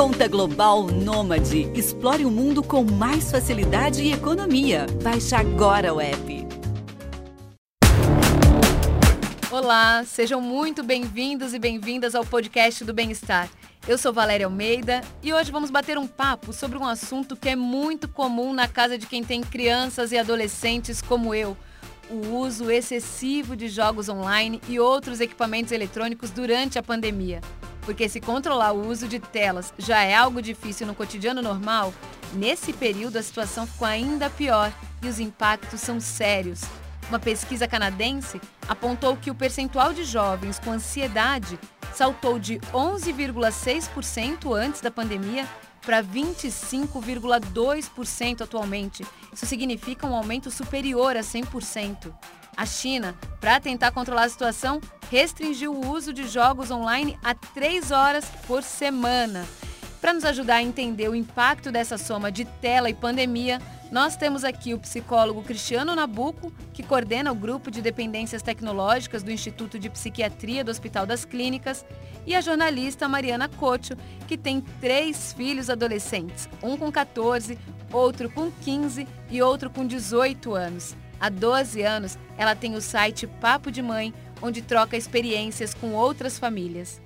Conta Global Nômade. Explore o mundo com mais facilidade e economia. Baixe agora o app. Olá, sejam muito bem-vindos e bem-vindas ao podcast do Bem-Estar. Eu sou Valéria Almeida e hoje vamos bater um papo sobre um assunto que é muito comum na casa de quem tem crianças e adolescentes como eu o uso excessivo de jogos online e outros equipamentos eletrônicos durante a pandemia. Porque se controlar o uso de telas já é algo difícil no cotidiano normal, nesse período a situação ficou ainda pior e os impactos são sérios. Uma pesquisa canadense apontou que o percentual de jovens com ansiedade saltou de 11,6% antes da pandemia para 25,2% atualmente. Isso significa um aumento superior a 100%. A China, para tentar controlar a situação, restringiu o uso de jogos online a 3 horas por semana. Para nos ajudar a entender o impacto dessa soma de tela e pandemia, nós temos aqui o psicólogo Cristiano Nabuco, que coordena o grupo de dependências tecnológicas do Instituto de Psiquiatria do Hospital das Clínicas, e a jornalista Mariana Cocho, que tem três filhos adolescentes, um com 14, outro com 15 e outro com 18 anos. Há 12 anos, ela tem o site Papo de Mãe, onde troca experiências com outras famílias.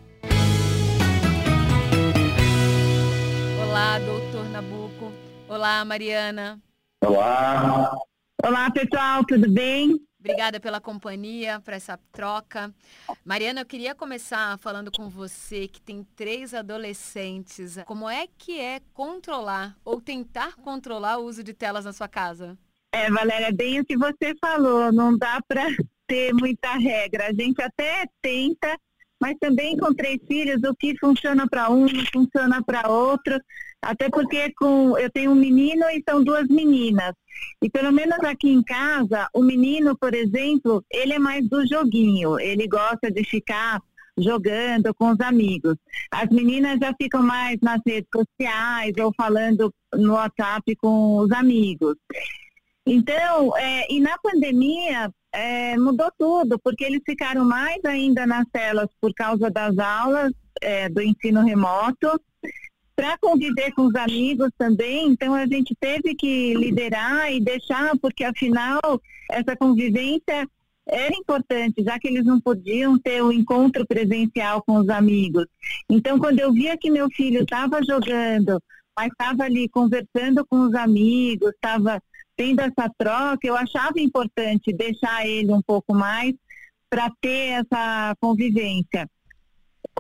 Olá, doutor Nabuco. Olá, Mariana. Olá. Olá, pessoal, tudo bem? Obrigada pela companhia, para essa troca. Mariana, eu queria começar falando com você que tem três adolescentes. Como é que é controlar ou tentar controlar o uso de telas na sua casa? É, Valéria, bem o que você falou, não dá para ter muita regra. A gente até tenta, mas também com três filhos, o que funciona para um não funciona para outro. Até porque com, eu tenho um menino e são duas meninas. E pelo menos aqui em casa, o menino, por exemplo, ele é mais do joguinho. Ele gosta de ficar jogando com os amigos. As meninas já ficam mais nas redes sociais ou falando no WhatsApp com os amigos. Então, é, e na pandemia é, mudou tudo, porque eles ficaram mais ainda nas telas por causa das aulas é, do ensino remoto para conviver com os amigos também, então a gente teve que liderar e deixar, porque afinal essa convivência era importante, já que eles não podiam ter o um encontro presencial com os amigos. Então, quando eu via que meu filho estava jogando, mas estava ali conversando com os amigos, estava tendo essa troca, eu achava importante deixar ele um pouco mais para ter essa convivência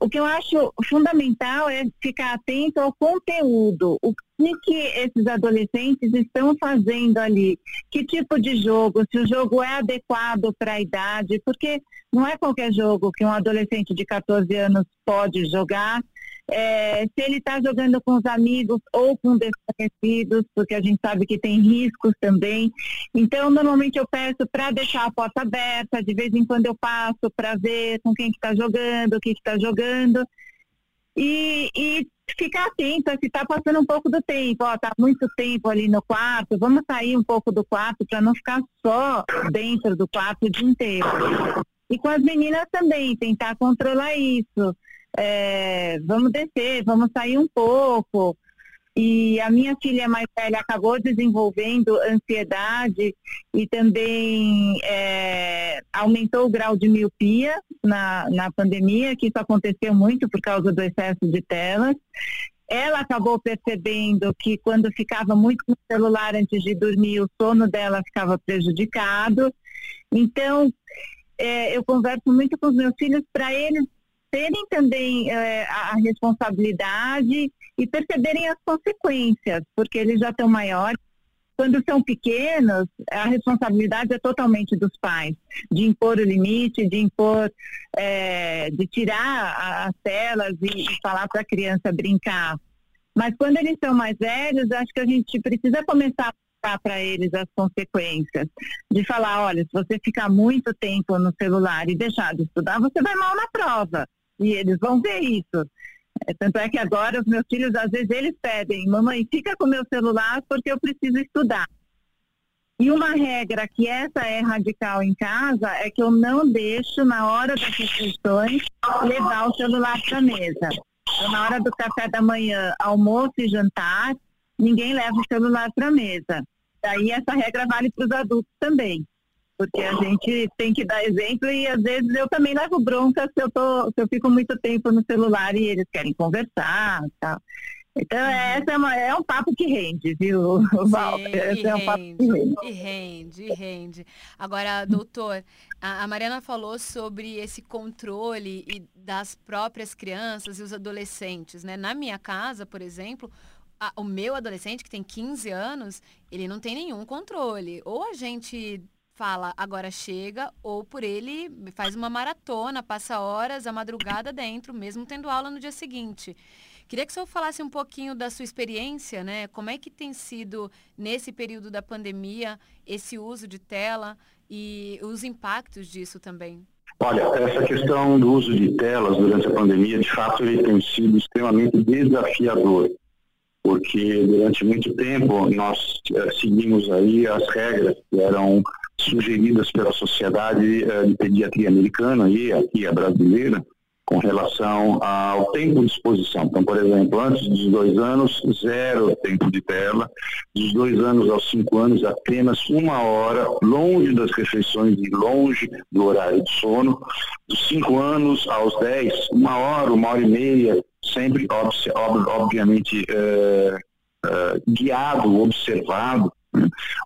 o que eu acho fundamental é ficar atento ao conteúdo. O que, que esses adolescentes estão fazendo ali? Que tipo de jogo? Se o jogo é adequado para a idade? Porque não é qualquer jogo que um adolescente de 14 anos pode jogar é, se ele está jogando com os amigos ou com desconhecidos, porque a gente sabe que tem riscos também. Então, normalmente eu peço para deixar a porta aberta, de vez em quando eu passo para ver com quem está jogando, o que está jogando. E, e ficar atenta se está passando um pouco do tempo, ó, tá muito tempo ali no quarto, vamos sair um pouco do quarto para não ficar só dentro do quarto o dia inteiro. E com as meninas também, tentar controlar isso é, vamos descer, vamos sair um pouco. E a minha filha mais velha acabou desenvolvendo ansiedade e também é, aumentou o grau de miopia na, na pandemia, que isso aconteceu muito por causa do excesso de telas. Ela acabou percebendo que quando ficava muito no celular antes de dormir, o sono dela ficava prejudicado. Então, é, eu converso muito com os meus filhos para eles terem também é, a responsabilidade e perceberem as consequências, porque eles já estão maiores. Quando são pequenos, a responsabilidade é totalmente dos pais, de impor o limite, de impor, é, de tirar as telas e, e falar para a criança brincar. Mas quando eles são mais velhos, acho que a gente precisa começar a para eles as consequências. De falar, olha, se você ficar muito tempo no celular e deixar de estudar, você vai mal na prova. E eles vão ver isso. É, tanto é que agora os meus filhos, às vezes, eles pedem, mamãe, fica com meu celular porque eu preciso estudar. E uma regra que essa é radical em casa é que eu não deixo, na hora das refeições, levar o celular para a mesa. Então, na hora do café da manhã, almoço e jantar, ninguém leva o celular para a mesa. Daí essa regra vale para os adultos também. Porque a gente tem que dar exemplo e às vezes eu também levo bronca se eu, tô, se eu fico muito tempo no celular e eles querem conversar tal. Então, uhum. essa é, uma, é, um papo que rende, viu, Val? Esse é um papo que rende. E rende, e rende. Agora, doutor, a, a Mariana falou sobre esse controle e das próprias crianças e os adolescentes, né? Na minha casa, por exemplo, a, o meu adolescente, que tem 15 anos, ele não tem nenhum controle. Ou a gente fala agora chega, ou por ele faz uma maratona, passa horas, a madrugada dentro, mesmo tendo aula no dia seguinte. Queria que o senhor falasse um pouquinho da sua experiência, né? Como é que tem sido, nesse período da pandemia, esse uso de tela e os impactos disso também? Olha, essa questão do uso de telas durante a pandemia, de fato, ele tem sido extremamente desafiador, porque durante muito tempo nós eh, seguimos aí as regras que eram sugeridas pela Sociedade eh, de Pediatria Americana e aqui a brasileira, com relação ao tempo de exposição. Então, por exemplo, antes dos dois anos, zero tempo de tela. Dos dois anos aos cinco anos, apenas uma hora, longe das refeições e longe do horário de sono. Dos cinco anos aos dez, uma hora, uma hora e meia, sempre, obviamente, é, é, guiado, observado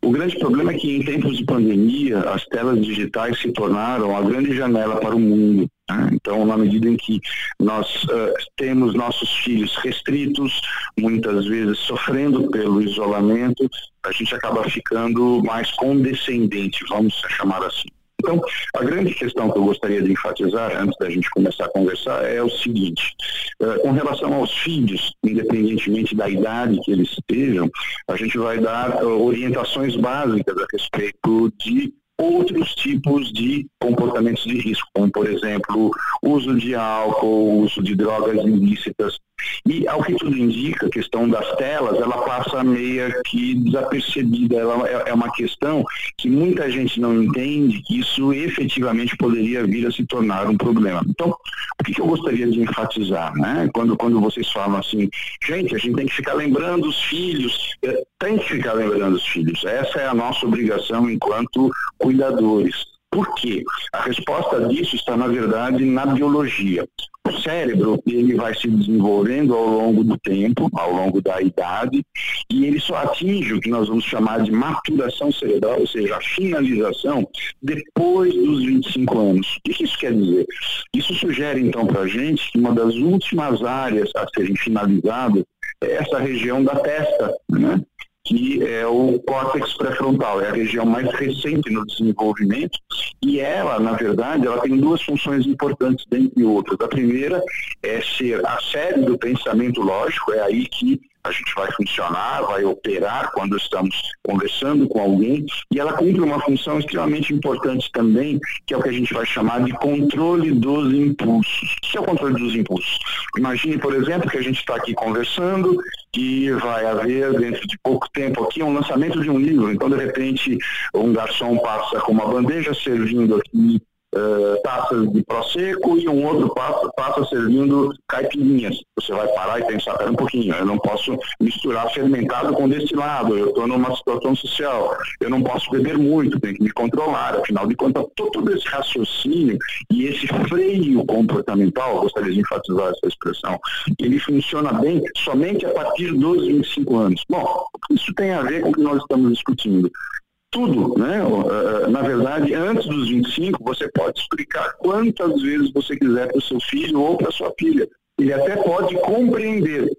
o grande problema é que em tempos de pandemia, as telas digitais se tornaram a grande janela para o mundo. Né? Então, na medida em que nós uh, temos nossos filhos restritos, muitas vezes sofrendo pelo isolamento, a gente acaba ficando mais condescendente, vamos chamar assim. Então, a grande questão que eu gostaria de enfatizar, antes da gente começar a conversar, é o seguinte: uh, com relação aos filhos, independentemente da idade que eles estejam, a gente vai dar uh, orientações básicas a respeito de outros tipos de comportamentos de risco, como, por exemplo, uso de álcool, uso de drogas ilícitas. E, ao que tudo indica, a questão das telas, ela passa meia que desapercebida. Ela é, é uma questão que muita gente não entende que isso efetivamente poderia vir a se tornar um problema. Então, o que, que eu gostaria de enfatizar, né? Quando, quando vocês falam assim, gente, a gente tem que ficar lembrando os filhos, é, tem que ficar lembrando os filhos. Essa é a nossa obrigação enquanto cuidadores. Por quê? A resposta disso está, na verdade, na biologia. O cérebro ele vai se desenvolvendo ao longo do tempo, ao longo da idade, e ele só atinge o que nós vamos chamar de maturação cerebral, ou seja, a finalização, depois dos 25 anos. O que isso quer dizer? Isso sugere, então, para a gente que uma das últimas áreas a serem finalizadas é essa região da testa, né? Que é o córtex pré-frontal, é a região mais recente no desenvolvimento, e ela, na verdade, ela tem duas funções importantes dentre outras. A primeira é ser a sede do pensamento lógico, é aí que a gente vai funcionar, vai operar quando estamos conversando com alguém, e ela cumpre uma função extremamente importante também, que é o que a gente vai chamar de controle dos impulsos. O que é o controle dos impulsos? Imagine, por exemplo, que a gente está aqui conversando e vai haver, dentro de pouco tempo aqui, um lançamento de um livro. Então, de repente, um garçom passa com uma bandeja servindo aqui uh, taças de prosecco e um outro passa, passa servindo caipirinhas. Você vai parar e pensar, pera um pouquinho, eu não posso misturar fermentado com destilado, eu estou numa situação social, eu não posso beber muito, tenho que me controlar, afinal de contas, todo esse raciocínio e esse freio comportamental, gostaria de enfatizar essa expressão, ele funciona bem somente a partir dos 25 anos. Bom, isso tem a ver com o que nós estamos discutindo tudo, né? Eh, eh, na verdade, antes dos 25, você pode explicar quantas vezes você quiser para o seu filho ou para sua filha. Ele até pode compreender,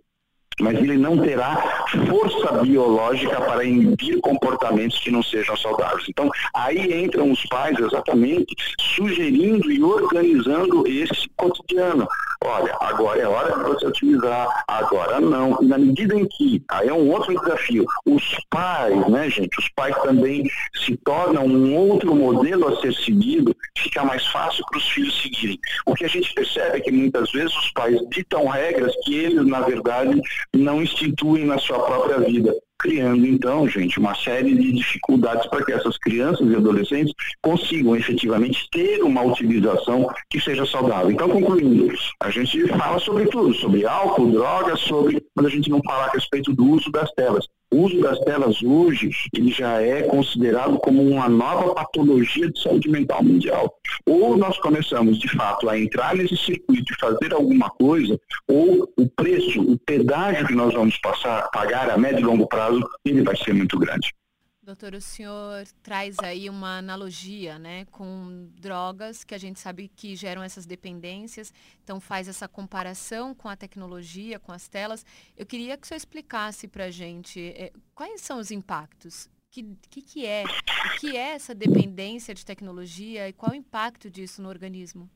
mas ele não terá força biológica para inibir comportamentos que não sejam saudáveis. Então, aí entram os pais exatamente sugerindo e organizando esse cotidiano. Olha, agora é hora de você utilizar, agora não. E na medida em que, aí é um outro desafio, os pais, né, gente, os pais também se tornam um outro modelo a ser seguido, fica mais fácil para os filhos seguirem. O que a gente percebe é que muitas vezes os pais ditam regras que eles, na verdade, não instituem na sua própria vida. criando então, gente, uma série de dificuldades para que essas crianças e adolescentes consigam efetivamente ter uma utilização que seja saudável. Então, concluindo, a gente fala sobre tudo, sobre álcool, drogas, sobre, mas a gente não fala a respeito do uso das telas. O uso das telas hoje, ele já é considerado como uma nova patologia de saúde mental mundial. Ou nós começamos, de fato, a entrar nesse circuito e fazer alguma coisa, ou o preço, o pedágio que nós vamos passar, pagar a médio e longo prazo, ele vai ser muito grande. Doutor, o senhor traz aí uma analogia né, com drogas que a gente sabe que geram essas dependências, então faz essa comparação com a tecnologia, com as telas. Eu queria que o senhor explicasse para a gente é, quais são os impactos, o que, que, que é, o que é essa dependência de tecnologia e qual o impacto disso no organismo?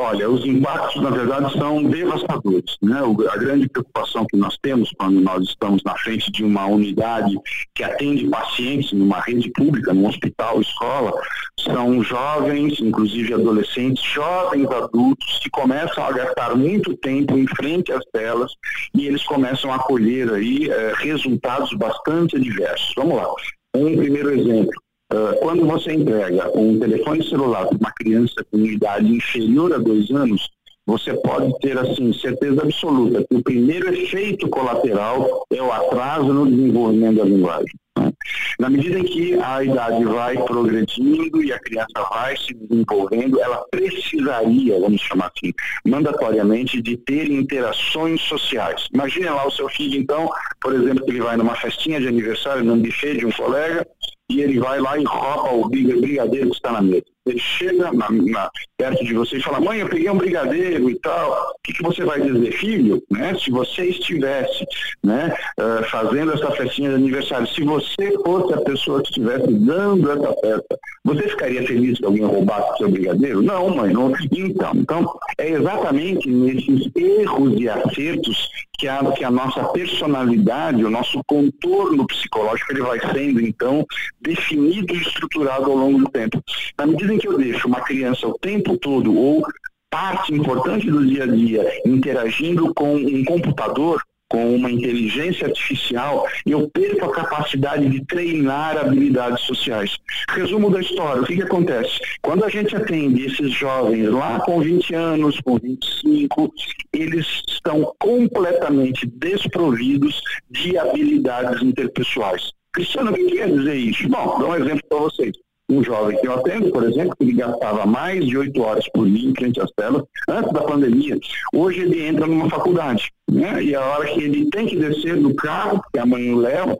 Olha, os impactos, na verdade, são devastadores. Né? a grande preocupação que nós temos quando nós estamos na frente de uma unidade que atende pacientes numa rede pública, num hospital, escola, são jovens, inclusive adolescentes, jovens adultos, que começam a gastar muito tempo em frente às telas e eles começam a colher aí eh, resultados bastante adversos. Vamos lá. Um primeiro exemplo Uh, quando você entrega um telefone celular para uma criança com idade inferior a dois anos, você pode ter assim certeza absoluta que o primeiro efeito colateral é o atraso no desenvolvimento da linguagem. Né? Na medida em que a idade vai progredindo e a criança vai se desenvolvendo, ela precisaria, vamos chamar assim, mandatoriamente de ter interações sociais. Imagine lá o seu filho, então, por exemplo, que ele vai numa festinha de aniversário, num buffet de um colega, e ele vai lá e rouba o brigadeiro que está na mesa. Ele chega na, na, perto de você e fala, mãe, eu peguei um brigadeiro e tal. O que, que você vai dizer, filho? Né? Se você estivesse né, uh, fazendo essa festinha de aniversário, se você fosse a pessoa que estivesse dando essa festa, você ficaria feliz que alguém roubasse o seu brigadeiro? Não, mãe. Não. Então, então, é exatamente nesses erros e acertos que a, que a nossa personalidade, o nosso contorno psicológico, ele vai sendo, então, definido e estruturado ao longo do tempo. Na medida em que eu deixo uma criança o tempo todo, ou parte importante do dia a dia, interagindo com um computador, com uma inteligência artificial, eu perco a capacidade de treinar habilidades sociais. Resumo da história, o que, que acontece? Quando a gente atende esses jovens lá com 20 anos, com 25, eles estão completamente desprovidos de habilidades interpessoais. Cristiano, o que quer dizer isso? Bom, dar um exemplo para vocês um jovem que eu atendo, por exemplo, que ele gastava mais de oito horas por dia em frente às telas, antes da pandemia, hoje ele entra numa faculdade. Né? E a hora que ele tem que descer do carro, porque a mãe o leva,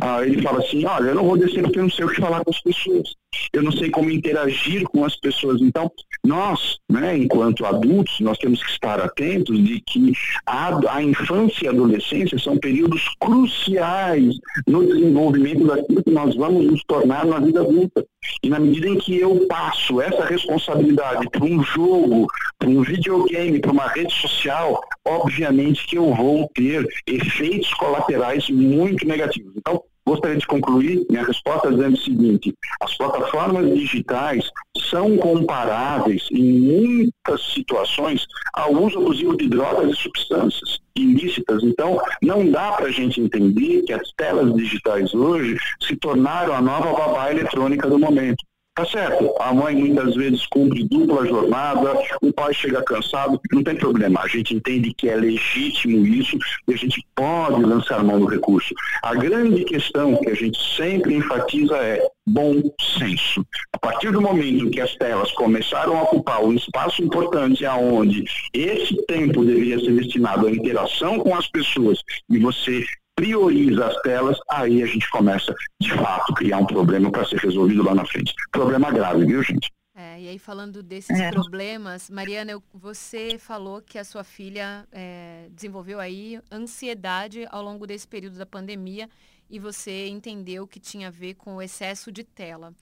ah, ele fala assim, olha, eu não vou descer porque eu não sei o que falar com as pessoas. Eu não sei como interagir com as pessoas. Então, nós, né, enquanto adultos, nós temos que estar atentos de que a, a infância e a adolescência são períodos cruciais no desenvolvimento daquilo que nós vamos nos tornar na vida adulta. E na medida em que eu passo essa responsabilidade para um jogo, para um videogame, para uma rede social, obviamente que eu vou ter efeitos colaterais muito negativos. Então, gostaria de concluir minha resposta dizendo o seguinte: as plataformas digitais são comparáveis em muitas situações ao uso abusivo de drogas e substâncias ilícitas. Então, não dá para a gente entender que as telas digitais hoje se tornaram a nova babá eletrônica do momento. Tá certo, a mãe muitas vezes cumpre dupla jornada, o pai chega cansado, não tem problema. A gente entende que é legítimo isso e a gente pode lançar mão do recurso. A grande questão que a gente sempre enfatiza é bom senso. A partir do momento que as telas começaram a ocupar um espaço importante aonde esse tempo deveria ser destinado à interação com as pessoas e você prioriza as telas, aí a gente começa, de fato, criar um problema para ser resolvido lá na frente. Problema grave, viu, gente? É, e aí falando desses é. problemas, Mariana, você falou que a sua filha é, desenvolveu aí ansiedade ao longo desse período da pandemia e você entendeu que tinha a ver com o excesso de tela.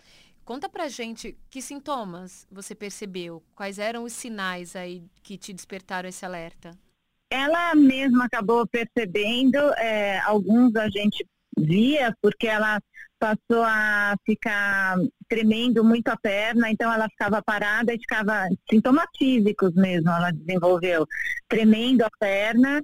Conta pra gente que sintomas você percebeu, quais eram os sinais aí que te despertaram esse alerta? Ela mesma acabou percebendo, é, alguns a gente via, porque ela passou a ficar tremendo muito a perna, então ela ficava parada e ficava sintomas físicos mesmo, ela desenvolveu tremendo a perna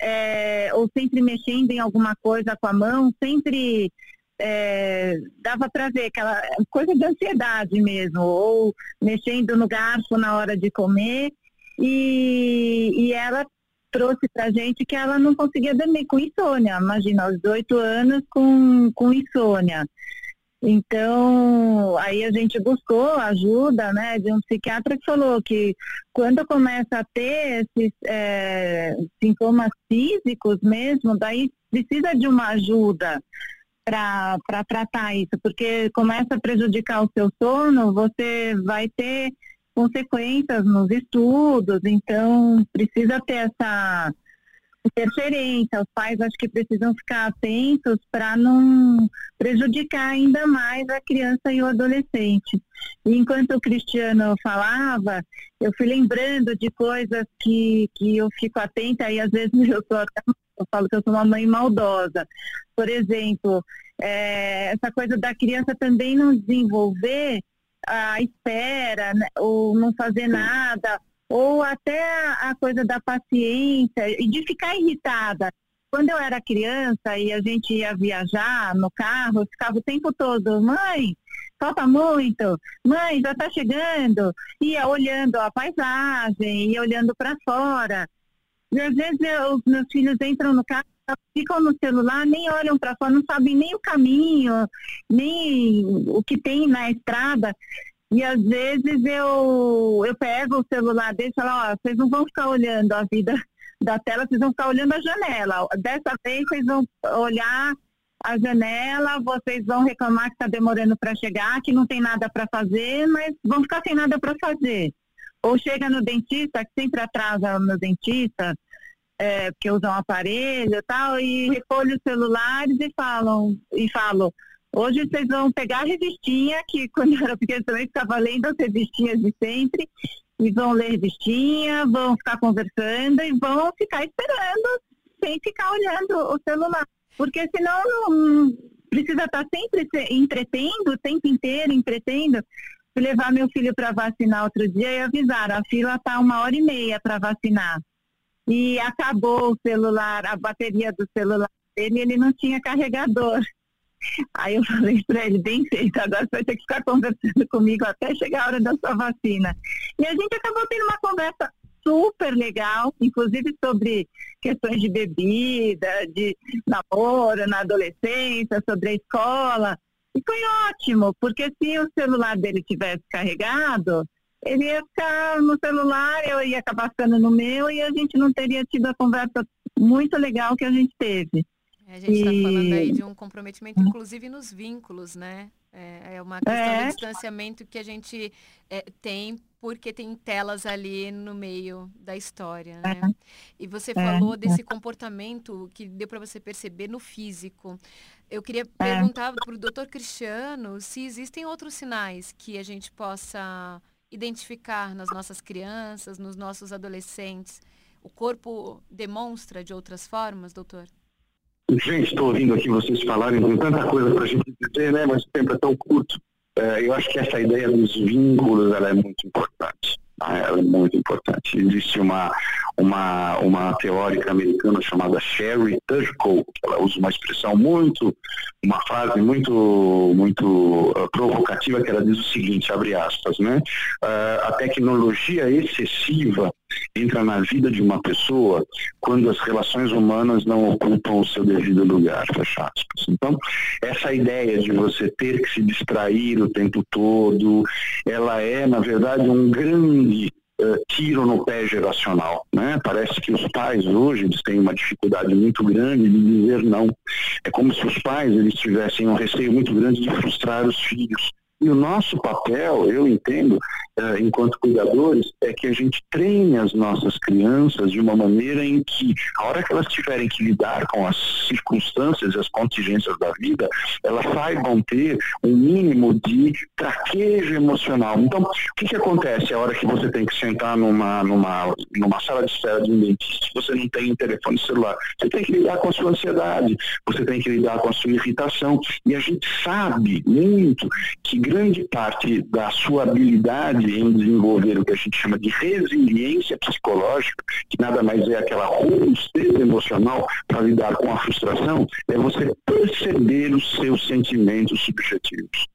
é, ou sempre mexendo em alguma coisa com a mão, sempre é, dava para ver aquela coisa de ansiedade mesmo, ou mexendo no garfo na hora de comer. E, e ela trouxe para gente que ela não conseguia dormir com insônia. Imagina, aos oito anos com, com insônia. Então, aí a gente buscou ajuda né, de um psiquiatra que falou que quando começa a ter esses é, sintomas físicos mesmo, daí precisa de uma ajuda para tratar isso, porque começa a prejudicar o seu sono, você vai ter consequências nos estudos, então precisa ter essa interferência. Os pais acho que precisam ficar atentos para não prejudicar ainda mais a criança e o adolescente. E enquanto o Cristiano falava, eu fui lembrando de coisas que, que eu fico atenta e às vezes eu sou eu falo que eu sou uma mãe maldosa. Por exemplo, é, essa coisa da criança também não desenvolver a espera, né, ou não fazer nada, ou até a coisa da paciência e de ficar irritada. Quando eu era criança e a gente ia viajar no carro, eu ficava o tempo todo, mãe, falta muito, mãe, já está chegando, ia olhando a paisagem, ia olhando para fora. E às vezes eu, os meus filhos entram no carro, ficam no celular, nem olham para fora, não sabem nem o caminho, nem o que tem na estrada. E às vezes eu, eu pego o celular dele e falo, ó, vocês não vão ficar olhando a vida da tela, vocês vão ficar olhando a janela. Dessa vez vocês vão olhar a janela, vocês vão reclamar que está demorando para chegar, que não tem nada para fazer, mas vão ficar sem nada para fazer. Ou chega no dentista, que sempre atrasa no dentista, é, porque usam um aparelho e tal, e recolhe os celulares e falam, e falam, hoje vocês vão pegar a revistinha, que quando eu era pequena também ficava lendo as revistinhas de sempre, e vão ler revistinha, vão ficar conversando e vão ficar esperando sem ficar olhando o celular. Porque senão não, precisa estar sempre entretendo, o tempo inteiro entretendo. Fui levar meu filho para vacinar outro dia e avisaram, a fila está uma hora e meia para vacinar e acabou o celular, a bateria do celular dele, ele não tinha carregador. Aí eu falei para ele, bem feito, agora você vai ter que ficar conversando comigo até chegar a hora da sua vacina. E a gente acabou tendo uma conversa super legal, inclusive sobre questões de bebida, de namoro na adolescência, sobre a escola. E foi ótimo, porque se o celular dele tivesse carregado, ele ia ficar no celular, eu ia acabar ficando no meu e a gente não teria tido a conversa muito legal que a gente teve. É, a gente está e... falando aí de um comprometimento, inclusive nos vínculos, né? É, é uma questão é. de distanciamento que a gente é, tem porque tem telas ali no meio da história, né? É. E você falou desse comportamento que deu para você perceber no físico. Eu queria perguntar para o doutor Cristiano se existem outros sinais que a gente possa identificar nas nossas crianças, nos nossos adolescentes? O corpo demonstra de outras formas, doutor? Gente, estou ouvindo aqui vocês falarem, tem tanta coisa para a gente dizer, né? Mas o tempo é tão curto. É, eu acho que essa ideia dos vínculos ela é muito importante. Tá? Ela é muito importante. Existe uma, uma, uma teórica americana chamada Sherry Turkle, ela usa uma expressão muito, uma frase muito, muito uh, provocativa, que ela diz o seguinte, abre aspas, né? Uh, a tecnologia excessiva entra na vida de uma pessoa quando as relações humanas não ocupam o seu devido lugar, fecha aspas. Então, essa ideia de você ter que se distrair o tempo todo, ela é, na verdade, um grande uh, tiro no pé geracional. Né? Parece que os pais hoje eles têm uma dificuldade muito grande de dizer não. É como se os pais eles tivessem um receio muito grande de frustrar os filhos. E o nosso papel, eu entendo, uh, enquanto cuidadores, é que a gente treine as nossas crianças de uma maneira em que, a hora que elas tiverem que lidar com as circunstâncias e as contingências da vida, elas saibam ter um mínimo de traquejo emocional. Então, o que, que acontece a hora que você tem que sentar numa, numa, numa sala de espera de um dentista, você não tem um telefone celular? Você tem que lidar com a sua ansiedade, você tem que lidar com a sua irritação. E a gente sabe muito que grande parte da sua habilidade em desenvolver o que a gente chama de resiliência psicológica, que nada mais é aquela robustez emocional para lidar com a frustração, é você perceber os seus sentimentos subjetivos.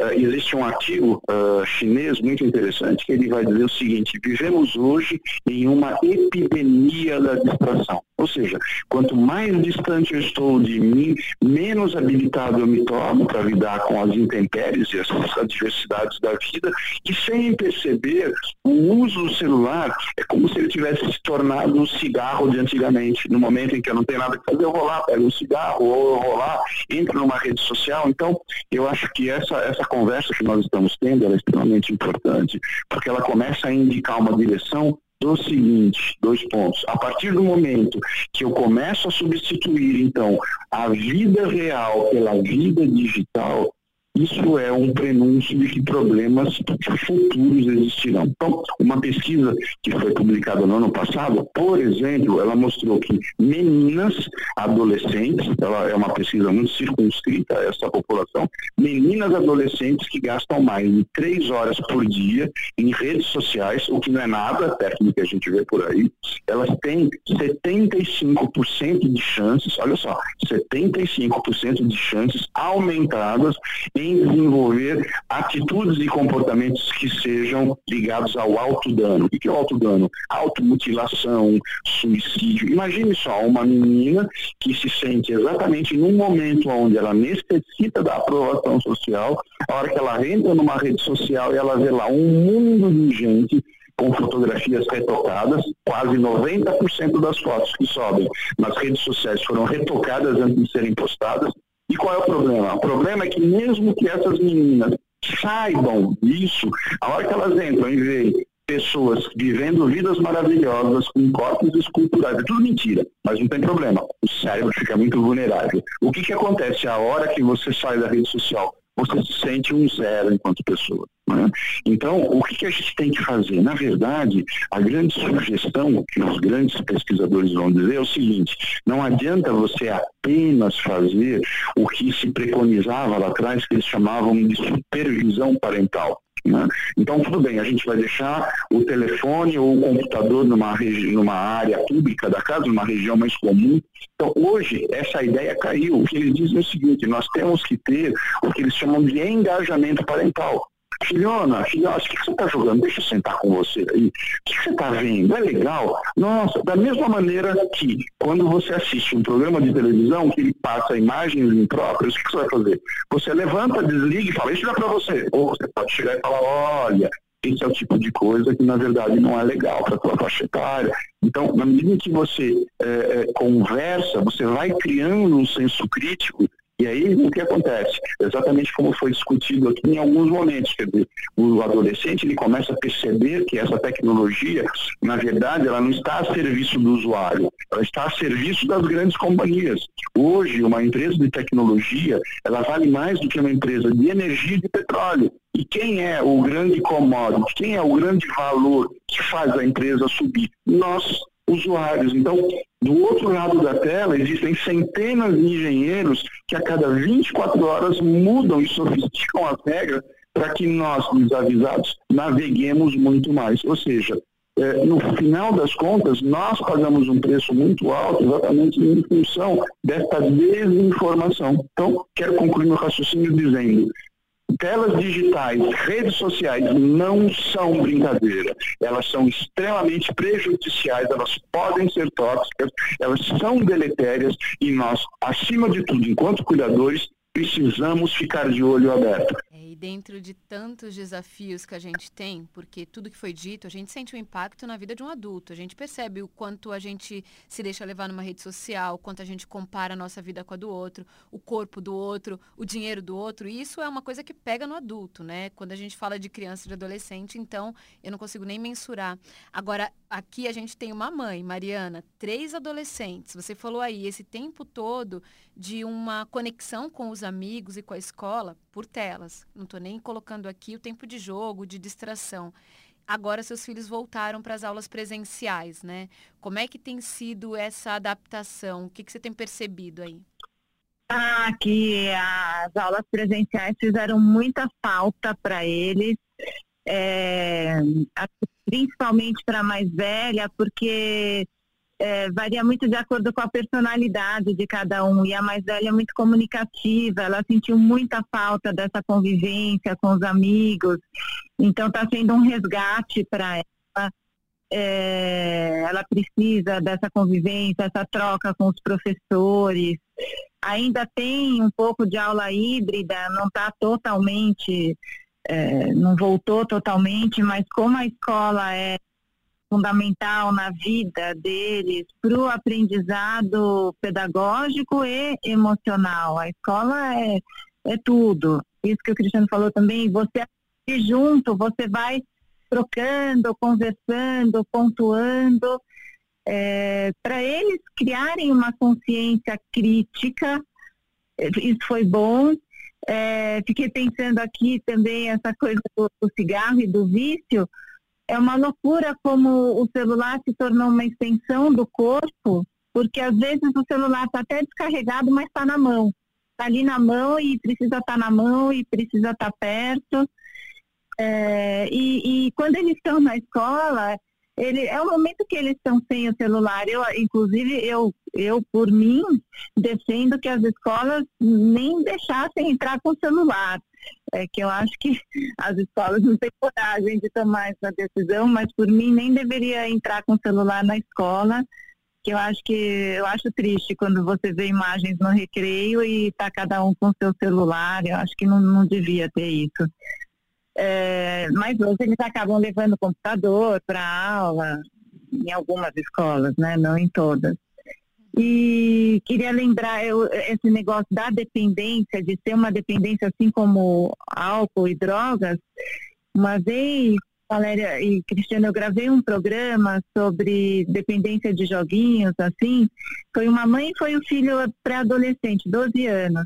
Uh, existe um artigo uh, chinês muito interessante que ele vai dizer o seguinte: vivemos hoje em uma epidemia da distração. Ou seja, quanto mais distante eu estou de mim, menos habilitado eu me torno para lidar com as intempéries e as adversidades da vida, e sem perceber, o uso do celular é como se ele tivesse se tornado um cigarro de antigamente. No momento em que eu não tenho nada que fazer, eu vou lá, pego um cigarro, ou eu vou lá, entro numa rede social. Então, eu acho que essa, essa conversa que nós estamos tendo é extremamente importante, porque ela começa a indicar uma direção do seguinte, dois pontos. A partir do momento que eu começo a substituir, então, a vida real pela vida digital, isso é um prenúncio de que problemas futuros existirão. Então, uma pesquisa que foi publicada no ano passado, por exemplo, ela mostrou que meninas, adolescentes, ela é uma pesquisa muito circunscrita a essa população, meninas adolescentes que gastam mais de três horas por dia em redes sociais, o que não é nada, técnico que a gente vê por aí, elas têm 75% de chances, olha só, 75% de chances aumentadas em em desenvolver atitudes e comportamentos que sejam ligados ao autodano. O que é o autodano? Automutilação, suicídio. Imagine só uma menina que se sente exatamente num momento onde ela necessita da aprovação social, a hora que ela entra numa rede social e ela vê lá um mundo de gente com fotografias retocadas, quase 90% das fotos que sobem nas redes sociais foram retocadas antes de serem postadas, e qual é o problema? O problema é que mesmo que essas meninas saibam disso, a hora que elas entram e veem pessoas vivendo vidas maravilhosas com corpos esculturais, é tudo mentira, mas não tem problema. O cérebro fica muito vulnerável. O que, que acontece a hora que você sai da rede social? Você se sente um zero enquanto pessoa. Né? Então, o que, a gente tem que fazer? Na verdade, a grande sugestão que os grandes pesquisadores vão dizer é o seguinte: não adianta você apenas fazer o que se preconizava lá atrás, que eles chamavam de supervisão parental. Né? Então, tudo bem, a gente vai deixar o telefone ou o computador numa, numa área pública da casa, numa região mais comum. Então, hoje, essa ideia caiu. O que eles dizem é o seguinte: nós temos que ter o que eles chamam de engajamento parental. Filhona, filhote, o que você está jogando? Deixa eu sentar com você aí. O que você está vendo? É legal? Nossa, da mesma maneira que quando você assiste um programa de televisão que ele passa imagens impróprias, o que você vai fazer? Você levanta, desliga e fala, isso não é para você. Ou você pode chegar e falar, olha, esse é o tipo de coisa que na verdade não é legal para a tua faixa etária. Então, na medida que você é, conversa, você vai criando um senso crítico e aí, o que acontece? Exatamente como foi discutido aqui em alguns momentos, quer dizer, o adolescente ele começa a perceber que essa tecnologia, na verdade, ela não está a serviço do usuário, ela está a serviço das grandes companhias. Hoje, uma empresa de tecnologia, ela vale mais do que uma empresa de energia e de petróleo. E quem é o grande commodity, quem é o grande valor que faz a empresa subir? Nós, usuários. Então, do outro lado da tela, existem centenas de engenheiros que a cada 24 horas mudam e sofisticam as regras para que nós, desavisados, naveguemos muito mais. Ou seja, é, no final das contas, nós pagamos um preço muito alto exatamente em função desta desinformação. Então, quero concluir meu raciocínio dizendo, telas digitais, redes sociais não são brincadeira. Elas são extremamente prejudiciais, elas podem ser tóxicas, elas são deletérias e nós, acima de tudo, enquanto cuidadores, precisamos ficar de olho aberto. Dentro de tantos desafios que a gente tem, porque tudo que foi dito, a gente sente o um impacto na vida de um adulto. A gente percebe o quanto a gente se deixa levar numa rede social, o quanto a gente compara a nossa vida com a do outro, o corpo do outro, o dinheiro do outro. E isso é uma coisa que pega no adulto, né? Quando a gente fala de criança e de adolescente, então eu não consigo nem mensurar. Agora, aqui a gente tem uma mãe, Mariana, três adolescentes. Você falou aí esse tempo todo de uma conexão com os amigos e com a escola por telas. Estou nem colocando aqui o tempo de jogo, de distração. Agora seus filhos voltaram para as aulas presenciais, né? Como é que tem sido essa adaptação? O que, que você tem percebido aí? Ah, que as aulas presenciais fizeram muita falta para eles, é, principalmente para a mais velha, porque é, varia muito de acordo com a personalidade de cada um. E a mais velha é muito comunicativa, ela sentiu muita falta dessa convivência com os amigos, então está sendo um resgate para ela. É, ela precisa dessa convivência, essa troca com os professores ainda tem um pouco de aula híbrida, não está totalmente, é, não voltou totalmente, mas como a escola é fundamental na vida deles para o aprendizado pedagógico e emocional. A escola é, é tudo. Isso que o Cristiano falou também, você junto, você vai trocando, conversando, pontuando é, para eles criarem uma consciência crítica, é, isso foi bom. É, fiquei pensando aqui também essa coisa do, do, cigarro e do vício. É uma loucura como o celular se tornou uma extensão do corpo, porque às vezes o celular está até descarregado, mas está na mão. Está ali na mão e precisa estar tá na mão e precisa estar tá perto. É, e, e quando eles estão na escola, ele é o momento que eles estão sem o celular. Eu, inclusive, eu, eu por mim defendo que as escolas nem deixassem entrar com o celular. É que eu acho que as escolas não têm coragem de tomar essa decisão, mas por mim nem deveria entrar com o celular na escola. Que eu acho que eu acho triste quando você vê imagens no recreio e está cada um com seu celular. Eu acho que não, não devia ter isso. É, mas hoje eles acabam levando computador para aula, em algumas escolas, né? não em todas. E queria lembrar eu, esse negócio da dependência, de ser uma dependência assim como álcool e drogas. Uma vez, Valéria e Cristiano, eu gravei um programa sobre dependência de joguinhos, assim. Foi uma mãe e foi o filho pré-adolescente, 12 anos.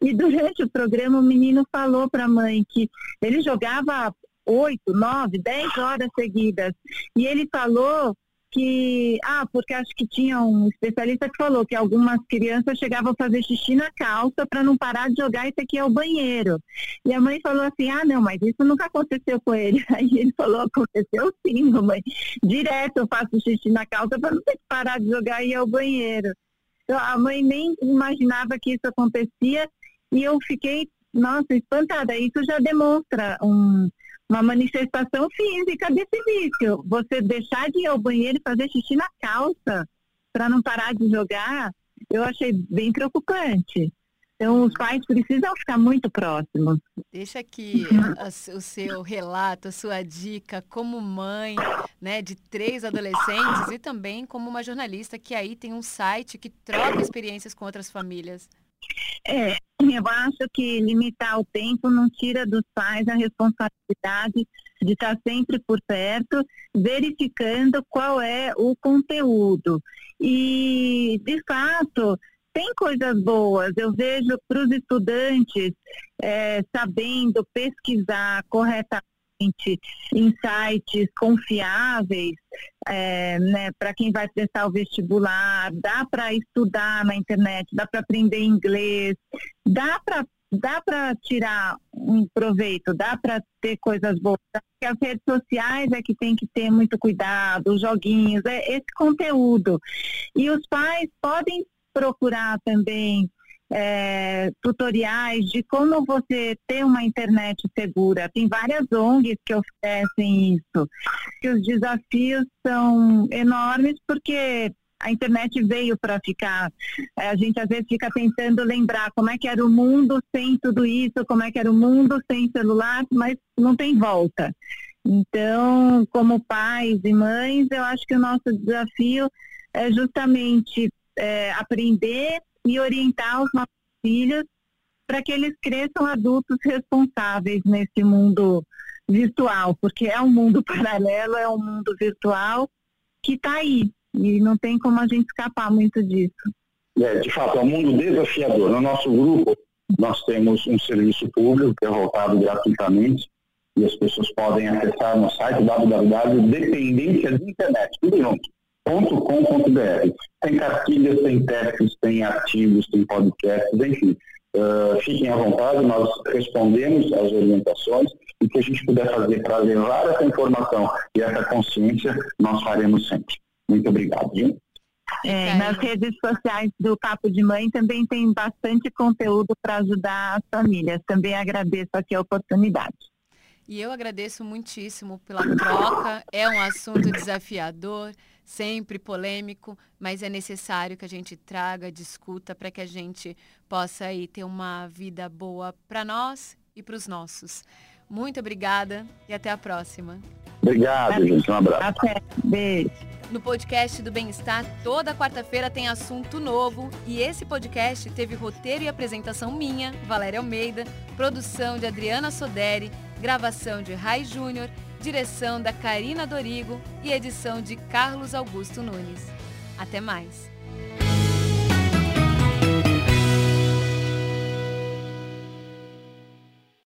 E durante o programa o menino falou para a mãe que ele jogava oito, nove, dez horas seguidas. E ele falou que, ah, porque acho que tinha um especialista que falou que algumas crianças chegavam a fazer xixi na calça para não parar de jogar e ter que ir ao banheiro. E a mãe falou assim, ah, não, mas isso nunca aconteceu com ele. Aí ele falou, aconteceu sim, mamãe. Direto eu faço xixi na calça para não ter que parar de jogar e ir ao banheiro. A mãe nem imaginava que isso acontecia e eu fiquei, nossa, espantada. Isso já demonstra um, uma manifestação física desse vício. Você deixar de ir ao banheiro e fazer xixi na calça para não parar de jogar, eu achei bem preocupante. Então, os pais precisam ficar muito próximos. Deixa aqui o seu relato, a sua dica como mãe né, de três adolescentes e também como uma jornalista que aí tem um site que troca experiências com outras famílias. É, eu acho que limitar o tempo não tira dos pais a responsabilidade de estar sempre por perto, verificando qual é o conteúdo. E, de fato, tem coisas boas. Eu vejo para os estudantes é, sabendo pesquisar corretamente em sites confiáveis, é, né, para quem vai prestar o vestibular, dá para estudar na internet, dá para aprender inglês, dá para dá para tirar um proveito, dá para ter coisas boas. As redes sociais é que tem que ter muito cuidado, os joguinhos, é esse conteúdo. E os pais podem procurar também é, tutoriais de como você ter uma internet segura. Tem várias ONGs que oferecem isso. E os desafios são enormes porque a internet veio para ficar. É, a gente às vezes fica tentando lembrar como é que era o mundo sem tudo isso, como é que era o mundo sem celular, mas não tem volta. Então, como pais e mães, eu acho que o nosso desafio é justamente é, aprender e orientar os nossos filhos para que eles cresçam adultos responsáveis nesse mundo virtual, porque é um mundo paralelo, é um mundo virtual que está aí e não tem como a gente escapar muito disso. É, de fato, é um mundo desafiador. No nosso grupo, nós temos um serviço público que é voltado gratuitamente e as pessoas podem acessar no site www.dependência de internet, tudo junto, .com.br. Tem cartilhas, tem textos, tem artigos, tem podcasts, enfim. Uh, fiquem à vontade, nós respondemos às orientações e que a gente puder fazer para levar essa informação e essa consciência, nós faremos sempre. Muito obrigado. Viu? É, nas redes sociais do Papo de Mãe também tem bastante conteúdo para ajudar as famílias. Também agradeço aqui a oportunidade. E eu agradeço muitíssimo pela troca. É um assunto desafiador, sempre polêmico, mas é necessário que a gente traga, discuta para que a gente possa aí ter uma vida boa para nós e para os nossos. Muito obrigada e até a próxima. Obrigado, gente. Um abraço. Até. Beijo. No podcast do Bem-Estar, toda quarta-feira tem assunto novo e esse podcast teve roteiro e apresentação minha, Valéria Almeida, produção de Adriana Soderi, gravação de Rai Júnior, direção da Karina Dorigo e edição de Carlos Augusto Nunes. Até mais!